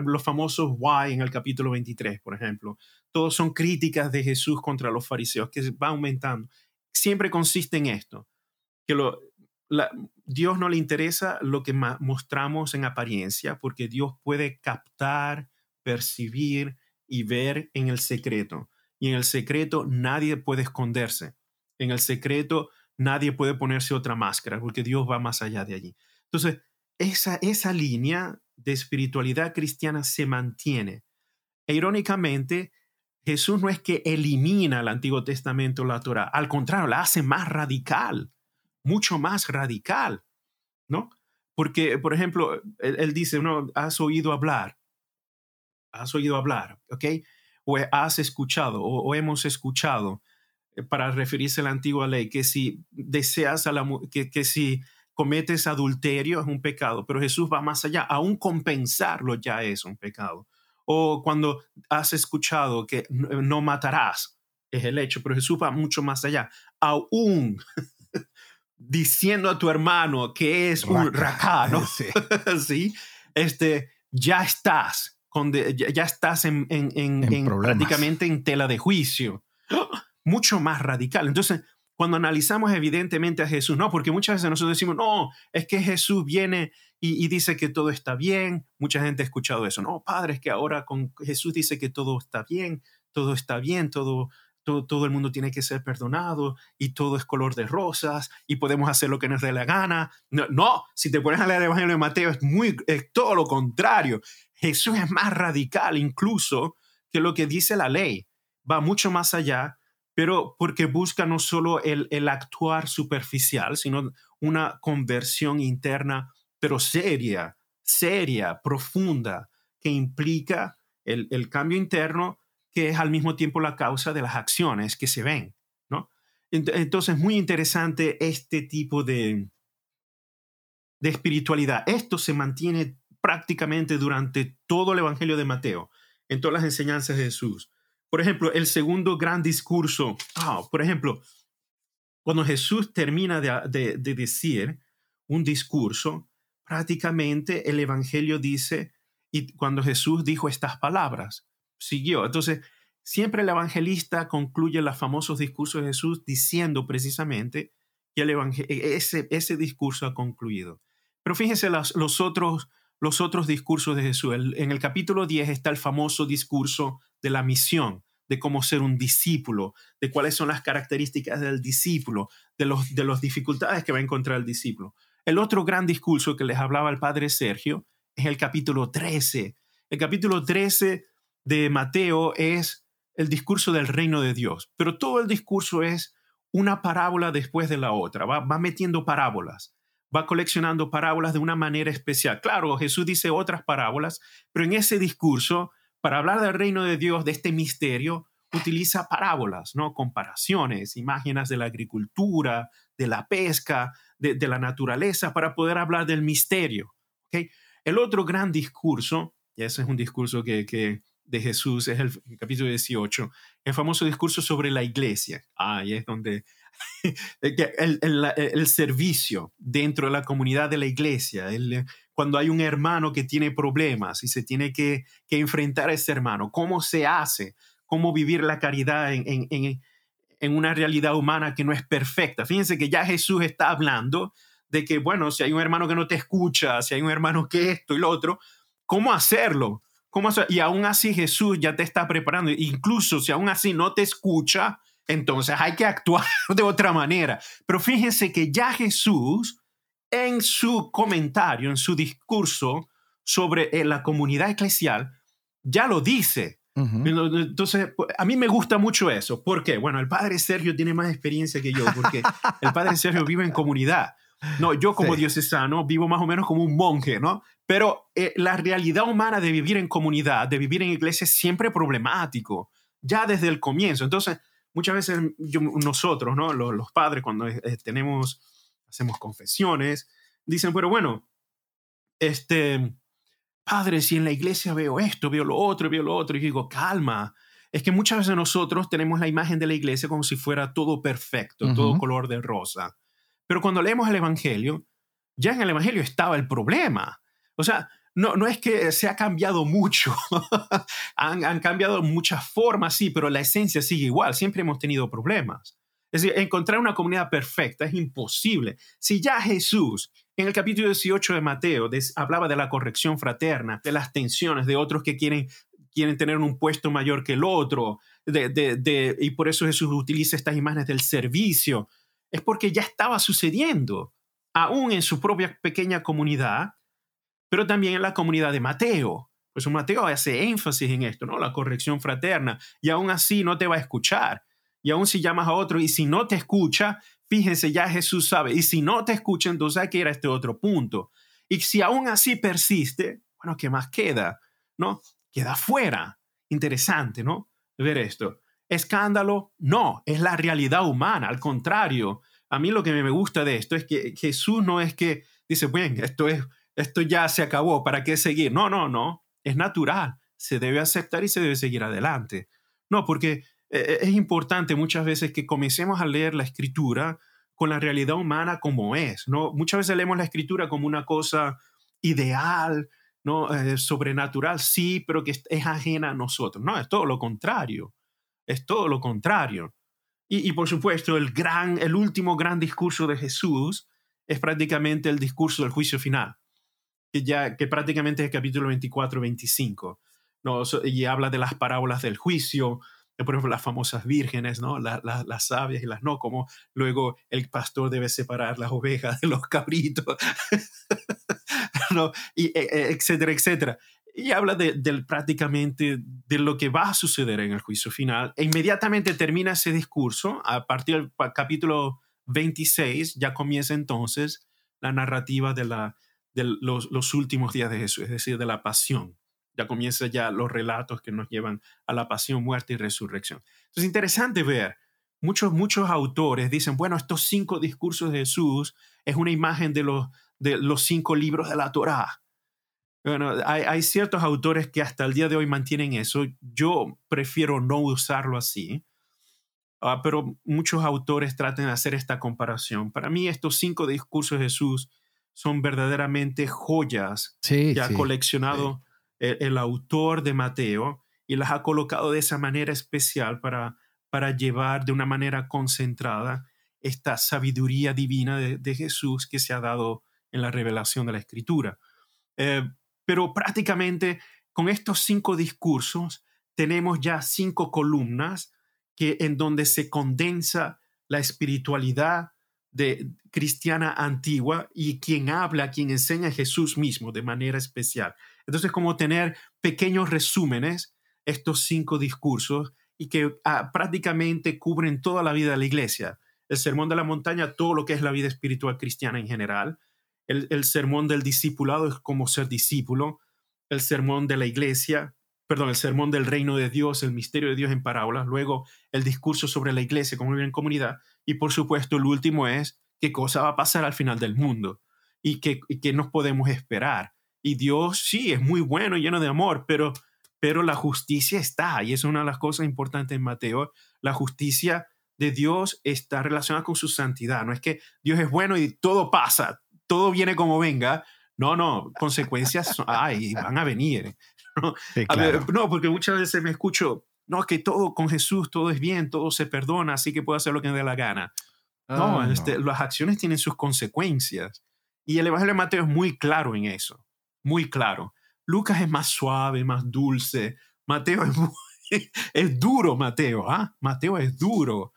los famosos why en el capítulo 23, por ejemplo. Todos son críticas de Jesús contra los fariseos que va aumentando. Siempre consiste en esto, que lo, Dios no le interesa lo que mostramos en apariencia, porque Dios puede captar, percibir y ver en el secreto. y en el secreto nadie puede esconderse. En el secreto nadie puede ponerse otra máscara porque Dios va más allá de allí. Entonces, esa, esa línea de espiritualidad cristiana se mantiene. E irónicamente, Jesús no es que elimina el Antiguo Testamento, la Torah, al contrario, la hace más radical, mucho más radical, ¿no? Porque, por ejemplo, él, dice, no, has oído hablar, has oído hablar, ¿ok? O has escuchado, o, hemos escuchado, eh, para referirse a la antigua ley, que si deseas a la que, que si cometes adulterio es un pecado, pero Jesús va más allá, aún compensarlo ya es un pecado. O cuando has escuchado que no matarás, es el hecho, pero Jesús va mucho más allá, aún diciendo a tu hermano que es un racano, sí. Este, ya estás, con ya, estás en, en, en, prácticamente en tela de juicio. Mucho más radical. Entonces, cuando analizamos evidentemente a Jesús, no, porque muchas veces nosotros decimos, no, es que Jesús viene y, dice que todo está bien. Mucha gente ha escuchado eso, no, padre, es que ahora con Jesús dice que todo está bien, todo está bien, todo, todo, el mundo tiene que ser perdonado y todo es color de rosas y podemos hacer lo que nos dé la gana. No, no si te pones a leer el Evangelio de Mateo es, muy, es todo lo contrario. Jesús es más radical incluso que lo que dice la ley. Va mucho más allá pero porque busca no solo el, el actuar superficial, sino una conversión interna, pero seria, seria, profunda, que implica el, el, cambio interno, que es al mismo tiempo la causa de las acciones que se ven, ¿no? Entonces, muy interesante este tipo de, de espiritualidad. Esto se mantiene prácticamente durante todo el Evangelio de Mateo, en todas las enseñanzas de Jesús. Por ejemplo, el segundo gran discurso, ah, por ejemplo, cuando Jesús termina de, decir un discurso, prácticamente el Evangelio dice, y cuando Jesús dijo estas palabras, siguió. Entonces, siempre el evangelista concluye los famosos discursos de Jesús diciendo precisamente que el e, ese, ese discurso ha concluido. Pero fíjense los, los, otros, los otros discursos de Jesús. en el capítulo 10 está el famoso discurso de la misión, de cómo ser un discípulo, de cuáles son las características del discípulo, de las de los dificultades que va a encontrar el discípulo. El otro gran discurso que les hablaba el padre Sergio es el capítulo 13. El capítulo 13 de Mateo es el discurso del reino de Dios, pero todo el discurso es una parábola después de la otra, va metiendo parábolas va coleccionando parábolas de una manera especial. Claro, Jesús dice otras parábolas, pero en ese discurso para hablar del reino de Dios, de este misterio, utiliza parábolas, ¿no? Comparaciones, imágenes de la agricultura, de la pesca, de, la naturaleza, para poder hablar del misterio. El otro gran discurso, y ese es un discurso que, de Jesús, es el, capítulo 18, el famoso discurso sobre la iglesia. Ahí es donde el, servicio dentro de la comunidad de la iglesia, el, cuando hay un hermano que tiene problemas y se tiene que, enfrentar a ese hermano, cómo se hace, cómo vivir la caridad en, en, una realidad humana que no es perfecta. Fíjense que ya Jesús está hablando de que, bueno, si hay un hermano que no te escucha, si hay un hermano que esto y lo otro, ¿cómo hacerlo? ¿Cómo Y aún así Jesús ya te está preparando. Incluso si aún así no te escucha, entonces hay que actuar de otra manera. Pero fíjense que ya Jesús en su comentario, en su discurso sobre eh, la comunidad eclesial, ya lo dice. Entonces, a mí me gusta mucho eso. ¿Por qué? Bueno, el padre Sergio tiene más experiencia que yo, porque el padre Sergio vive en comunidad. No, yo como diocesano vivo más o menos como un monje, ¿no? Pero eh, la realidad humana de vivir en comunidad, de vivir en iglesia, es siempre problemático, ya desde el comienzo. Entonces, muchas veces nosotros, ¿no? Los, los padres, cuando eh, tenemos hacemos confesiones, dicen, pero bueno, este, padre, si en la iglesia veo esto, veo lo otro, veo lo otro, y digo, calma, es que muchas veces nosotros tenemos la imagen de la iglesia como si fuera todo perfecto, todo color de rosa. Pero cuando leemos el Evangelio, ya en el Evangelio estaba el problema. O sea, no, no es que se ha cambiado mucho, han, cambiado muchas formas, sí, pero la esencia sigue igual, siempre hemos tenido problemas. Es decir, encontrar una comunidad perfecta es imposible. Si ya Jesús en el capítulo 18 de Mateo hablaba de la corrección fraterna, de las tensiones, de otros que quieren, quieren tener un puesto mayor que el otro, y por eso Jesús utiliza estas imágenes del servicio. Es porque ya estaba sucediendo, aún en su propia pequeña comunidad, pero también en la comunidad de Mateo. Pues Mateo hace énfasis en esto, ¿no? La corrección fraterna, y aún así no te va a escuchar. Y aún si llamas a otro y si no te escucha, fíjense, ya Jesús sabe. Y si no te escucha, entonces hay que ir a este otro punto. Y si aún así persiste, bueno, ¿qué más queda? ¿No? Queda fuera. Interesante, ¿no? Ver esto. Escándalo, no, es la realidad humana. Al contrario, a mí lo que me gusta de esto es que Jesús no es que dice, bueno, esto, es, esto ya se acabó, ¿para qué seguir? No, no, no, es natural. Se debe aceptar y se debe seguir adelante. No, porque eh, es importante muchas veces que comencemos a leer la escritura con la realidad humana como es, ¿no? Muchas veces leemos la escritura como una cosa ideal, ¿no? Eh, sobrenatural, sí, pero que es ajena a nosotros. No, es todo lo contrario. Es todo lo contrario. Y, por supuesto, el, gran, el último gran discurso de Jesús es prácticamente el discurso del juicio final, que, ya, que prácticamente es el capítulo 24-25. ¿no? Y habla de las parábolas del juicio, por ejemplo, las famosas vírgenes, ¿no? las sabias y las no, como luego el pastor debe separar las ovejas de los cabritos, ¿no? y, e, e, etcétera, etcétera. Y habla de, prácticamente de lo que va a suceder en el juicio final. E inmediatamente termina ese discurso. A partir del capítulo 26 ya comienza entonces la narrativa de, la, de los, últimos días de Jesús, es decir, de la pasión ya comienza ya los relatos que nos llevan a la pasión, muerte y resurrección. Entonces, interesante ver, muchos, muchos autores dicen, bueno, estos cinco discursos de Jesús es una imagen de los, de los cinco libros de la Torá. Bueno, hay, ciertos autores que hasta el día de hoy mantienen eso. Yo prefiero no usarlo así, ah, pero muchos autores tratan de hacer esta comparación. Para mí, estos cinco discursos de Jesús son verdaderamente joyas que ha coleccionado el, autor de Mateo y las ha colocado de esa manera especial para, para llevar de una manera concentrada esta sabiduría divina de, Jesús que se ha dado en la revelación de la Escritura. Eh, pero prácticamente con estos cinco discursos tenemos ya cinco columnas que, en donde se condensa la espiritualidad cristiana antigua y quien habla, quien enseña a Jesús mismo de manera especial. Entonces, como tener pequeños resúmenes, estos cinco discursos, y que ah, prácticamente cubren toda la vida de la iglesia. El sermón de la montaña, todo lo que es la vida espiritual cristiana en general. El, sermón del discipulado es como ser discípulo. El sermón de la iglesia, perdón, el sermón del reino de Dios, el misterio de Dios en parábolas. Luego, el discurso sobre la iglesia, como vive en comunidad. Y por supuesto, el último es qué cosa va a pasar al final del mundo y qué, y qué nos podemos esperar. Y Dios sí es muy bueno y lleno de amor, pero, pero la justicia está, y es una de las cosas importantes en Mateo, la justicia de Dios está relacionada con su santidad. No es que Dios es bueno y todo pasa, todo viene como venga. No, no, consecuencias hay, van a venir. ¿no? no, porque muchas veces me escucho, no, que todo con Jesús, todo es bien, todo se perdona, así que puedo hacer lo que me dé la gana. no, ah, este, las acciones tienen sus consecuencias. Y el Evangelio de Mateo es muy claro en eso muy claro. Lucas es más suave, más dulce. Mateo es, es duro, Mateo. ¿ah? Mateo es duro.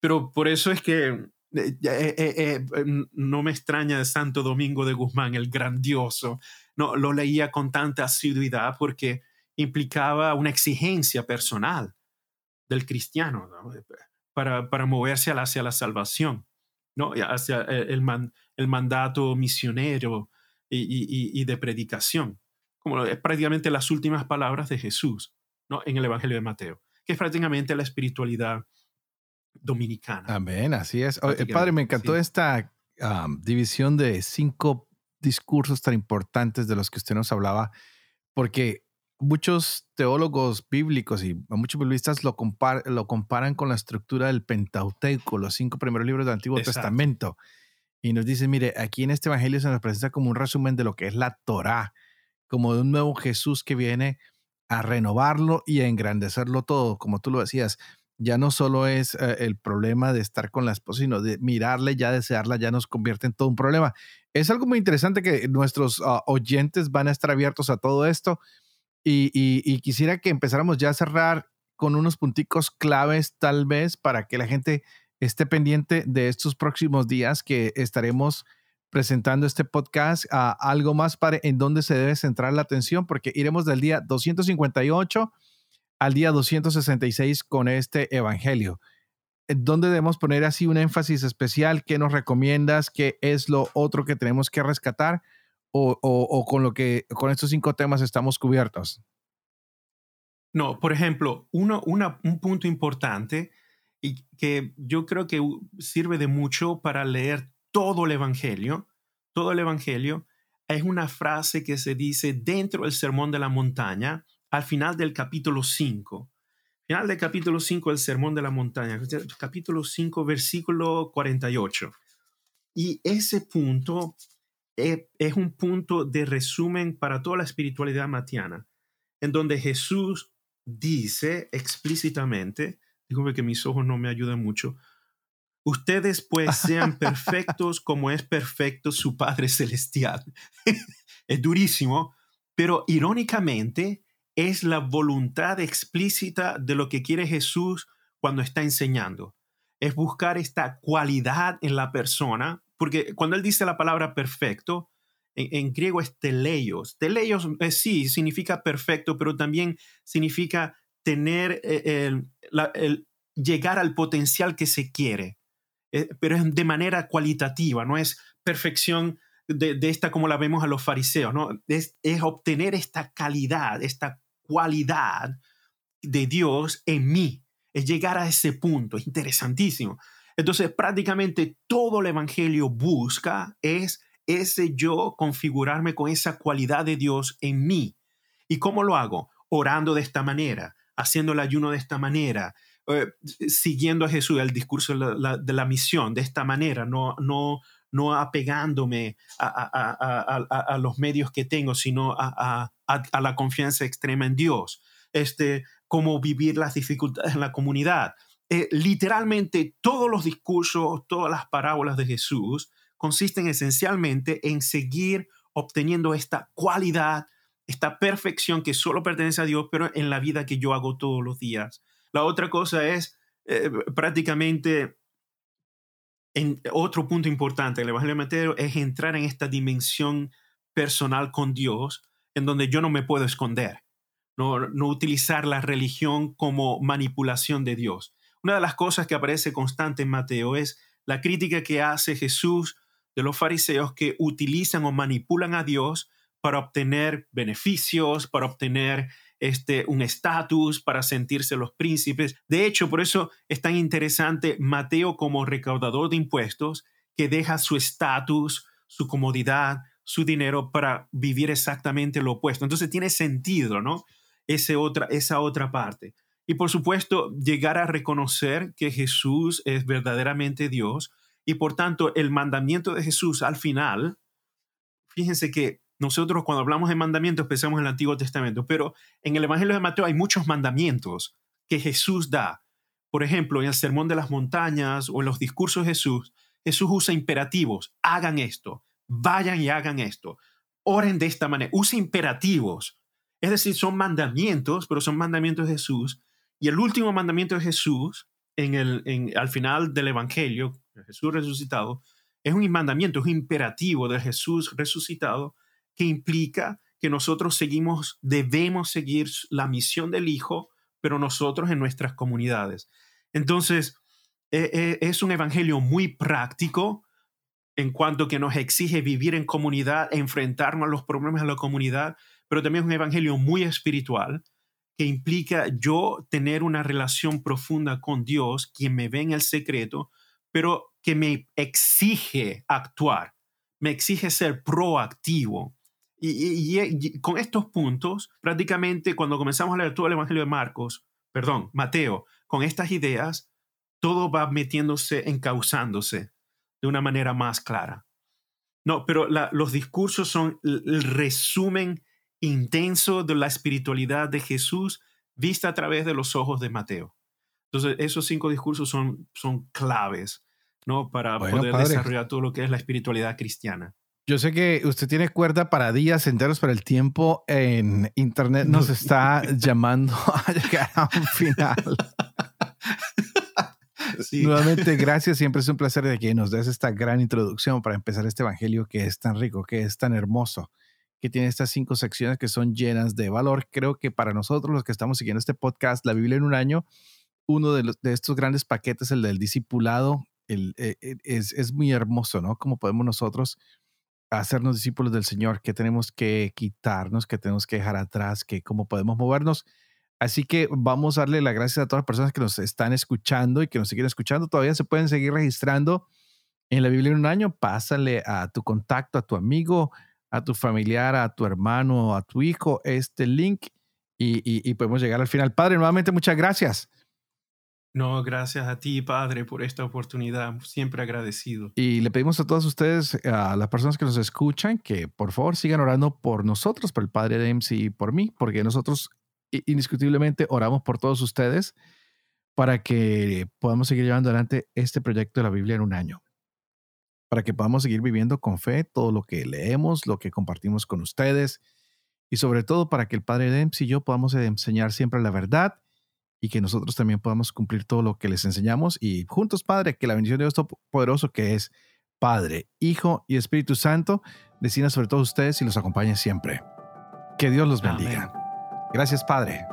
Pero por eso es que eh, eh, eh, no me extraña de Santo Domingo de Guzmán, el grandioso. No, lo leía con tanta asiduidad porque implicaba una exigencia personal del cristiano para, para, moverse hacia la salvación, ¿no? hacia el, el mandato misionero y, de predicación, como es prácticamente las últimas palabras de Jesús ¿no? en el Evangelio de Mateo, que es prácticamente la espiritualidad dominicana. Amén, así es. padre, me encantó esta división de cinco discursos tan importantes de los que usted nos hablaba, porque muchos teólogos bíblicos y muchos biblistas lo, lo comparan con la estructura del Pentateuco, los cinco primeros libros del Antiguo Testamento y nos dice, mire, aquí en este Evangelio se nos presenta como un resumen de lo que es la Torá, como de un nuevo Jesús que viene a renovarlo y a engrandecerlo todo, como tú lo decías. Ya no solo es eh, el problema de estar con la esposa, sino de mirarle, ya desearla, ya nos convierte en todo un problema. Es algo muy interesante que nuestros ah, oyentes van a estar abiertos a todo esto Y, quisiera que empezáramos ya a cerrar con unos punticos claves tal vez para que la gente esté pendiente de estos próximos días que estaremos presentando este podcast a algo más para en dónde se debe centrar la atención, porque iremos del día 258 al día 266 con este evangelio. ¿Dónde debemos poner así un énfasis especial? ¿Qué nos recomiendas? ¿Qué es lo otro que tenemos que rescatar? O, con lo que con estos cinco temas estamos cubiertos? No, por ejemplo, uno, un punto importante y que yo creo que sirve de mucho para leer todo el Evangelio, todo el Evangelio, es una frase que se dice dentro del Sermón de la Montaña, al final del capítulo 5. Final del capítulo 5 del Sermón de la Montaña, capítulo 5, versículo 48. Y ese punto es, un punto de resumen para toda la espiritualidad matiana, en donde Jesús dice explícitamente, digo que mis ojos no me ayudan mucho, ustedes pues sean perfectos como es perfecto su Padre Celestial. es durísimo, pero irónicamente es la voluntad explícita de lo que quiere Jesús cuando está enseñando. Es buscar esta cualidad en la persona porque cuando él dice la palabra perfecto, en, griego es teleios. Teleios eh, sí significa perfecto, pero también significa tener eh, el, llegar al potencial que se quiere, eh, pero es de manera cualitativa, no es perfección de, esta como la vemos a los fariseos, ¿no? Es, es obtener esta calidad, esta cualidad de Dios en mí, es llegar a ese punto, es interesantísimo. Entonces, prácticamente todo el Evangelio busca es ese yo configurarme con esa cualidad de Dios en mí. ¿Y cómo lo hago? Orando de esta manera, haciendo el ayuno de esta manera, eh, siguiendo a Jesús, el discurso de la, misión de esta manera, no, no, no apegándome a, los medios que tengo, sino a, la confianza extrema en Dios. Este, cómo vivir las dificultades en la comunidad, eh, literalmente todos los discursos, todas las parábolas de Jesús consisten esencialmente en seguir obteniendo esta cualidad, esta perfección que solo pertenece a Dios, pero en la vida que yo hago todos los días. La otra cosa es eh, prácticamente, en otro punto importante el Evangelio de Mateo es entrar en esta dimensión personal con Dios, en donde yo no me puedo esconder, no, no utilizar la religión como manipulación de Dios. Una de las cosas que aparece constante en Mateo es la crítica que hace Jesús de los fariseos que utilizan o manipulan a Dios para obtener beneficios, para obtener este, un estatus, para sentirse los príncipes. De hecho, por eso es tan interesante Mateo como recaudador de impuestos, que deja su estatus, su comodidad, su dinero para vivir exactamente lo opuesto. Entonces tiene sentido, ¿no? Ese otra, esa otra parte. Y por supuesto, llegar a reconocer que Jesús es verdaderamente Dios y por tanto el mandamiento de Jesús al final, fíjense que nosotros cuando hablamos de mandamientos pensamos en el Antiguo Testamento, pero en el Evangelio de Mateo hay muchos mandamientos que Jesús da. Por ejemplo, en el Sermón de las Montañas o en los discursos de Jesús, Jesús usa imperativos, hagan esto, vayan y hagan esto, oren de esta manera, usa imperativos. Es decir, son mandamientos, pero son mandamientos de Jesús y el último mandamiento de Jesús, en el, al final del Evangelio, Jesús resucitado, es un mandamiento, es un imperativo de Jesús resucitado que implica que nosotros seguimos, debemos seguir la misión del Hijo, pero nosotros en nuestras comunidades. Entonces, e, e, es un evangelio muy práctico en cuanto que nos exige vivir en comunidad, enfrentarnos a los problemas de la comunidad, pero también es un evangelio muy espiritual que implica yo tener una relación profunda con Dios, quien me ve en el secreto, pero que me exige actuar, me exige ser proactivo. Y, con estos puntos, prácticamente cuando comenzamos a leer todo el Evangelio de Marcos, perdón, Mateo, con estas ideas, todo va metiéndose, encauzándose de una manera más clara. No, pero los discursos son el resumen intenso de la espiritualidad de Jesús vista a través de los ojos de Mateo. Entonces, esos cinco discursos son, son claves, ¿no? Para poder desarrollar todo lo que es la espiritualidad cristiana. Yo sé que usted tiene cuerda para días enteros, pero el tiempo en Internet nos está llamando a llegar a un final. Nuevamente, gracias. Siempre es un placer de que nos des esta gran introducción para empezar este evangelio que es tan rico, que es tan hermoso, que tiene estas cinco secciones que son llenas de valor. Creo que para nosotros, los que estamos siguiendo este podcast, la Biblia en un año, uno de, estos grandes paquetes, el del discipulado, eh, eh, es, es muy hermoso, ¿no? Cómo podemos nosotros hacernos discípulos del Señor, que tenemos que quitarnos, que tenemos que dejar atrás, que cómo podemos movernos. Así que vamos a darle las gracias a todas las personas que nos están escuchando y que nos siguen escuchando. Todavía se pueden seguir registrando en la Biblia en un año. Pásale a tu contacto, a tu amigo, a tu familiar, a tu hermano, a tu hijo este link y, y podemos llegar al final. Padre, nuevamente muchas gracias no, gracias a ti, Padre, por esta oportunidad. Siempre agradecido. Y le pedimos a todos ustedes, a las personas que nos escuchan, que por favor sigan orando por nosotros, por el Padre James y por mí, porque nosotros indiscutiblemente oramos por todos ustedes para que podamos seguir llevando adelante este proyecto de la Biblia en un año. Para que podamos seguir viviendo con fe todo lo que leemos, lo que compartimos con ustedes y sobre todo para que el Padre James y yo podamos enseñar siempre la verdad y que nosotros también podamos cumplir todo lo que les enseñamos. Y juntos, Padre, que la bendición de Dios Todopoderoso, que es Padre, Hijo y Espíritu Santo, descienda sobre todos ustedes y los acompañe siempre. Que Dios los bendiga. Gracias, Padre.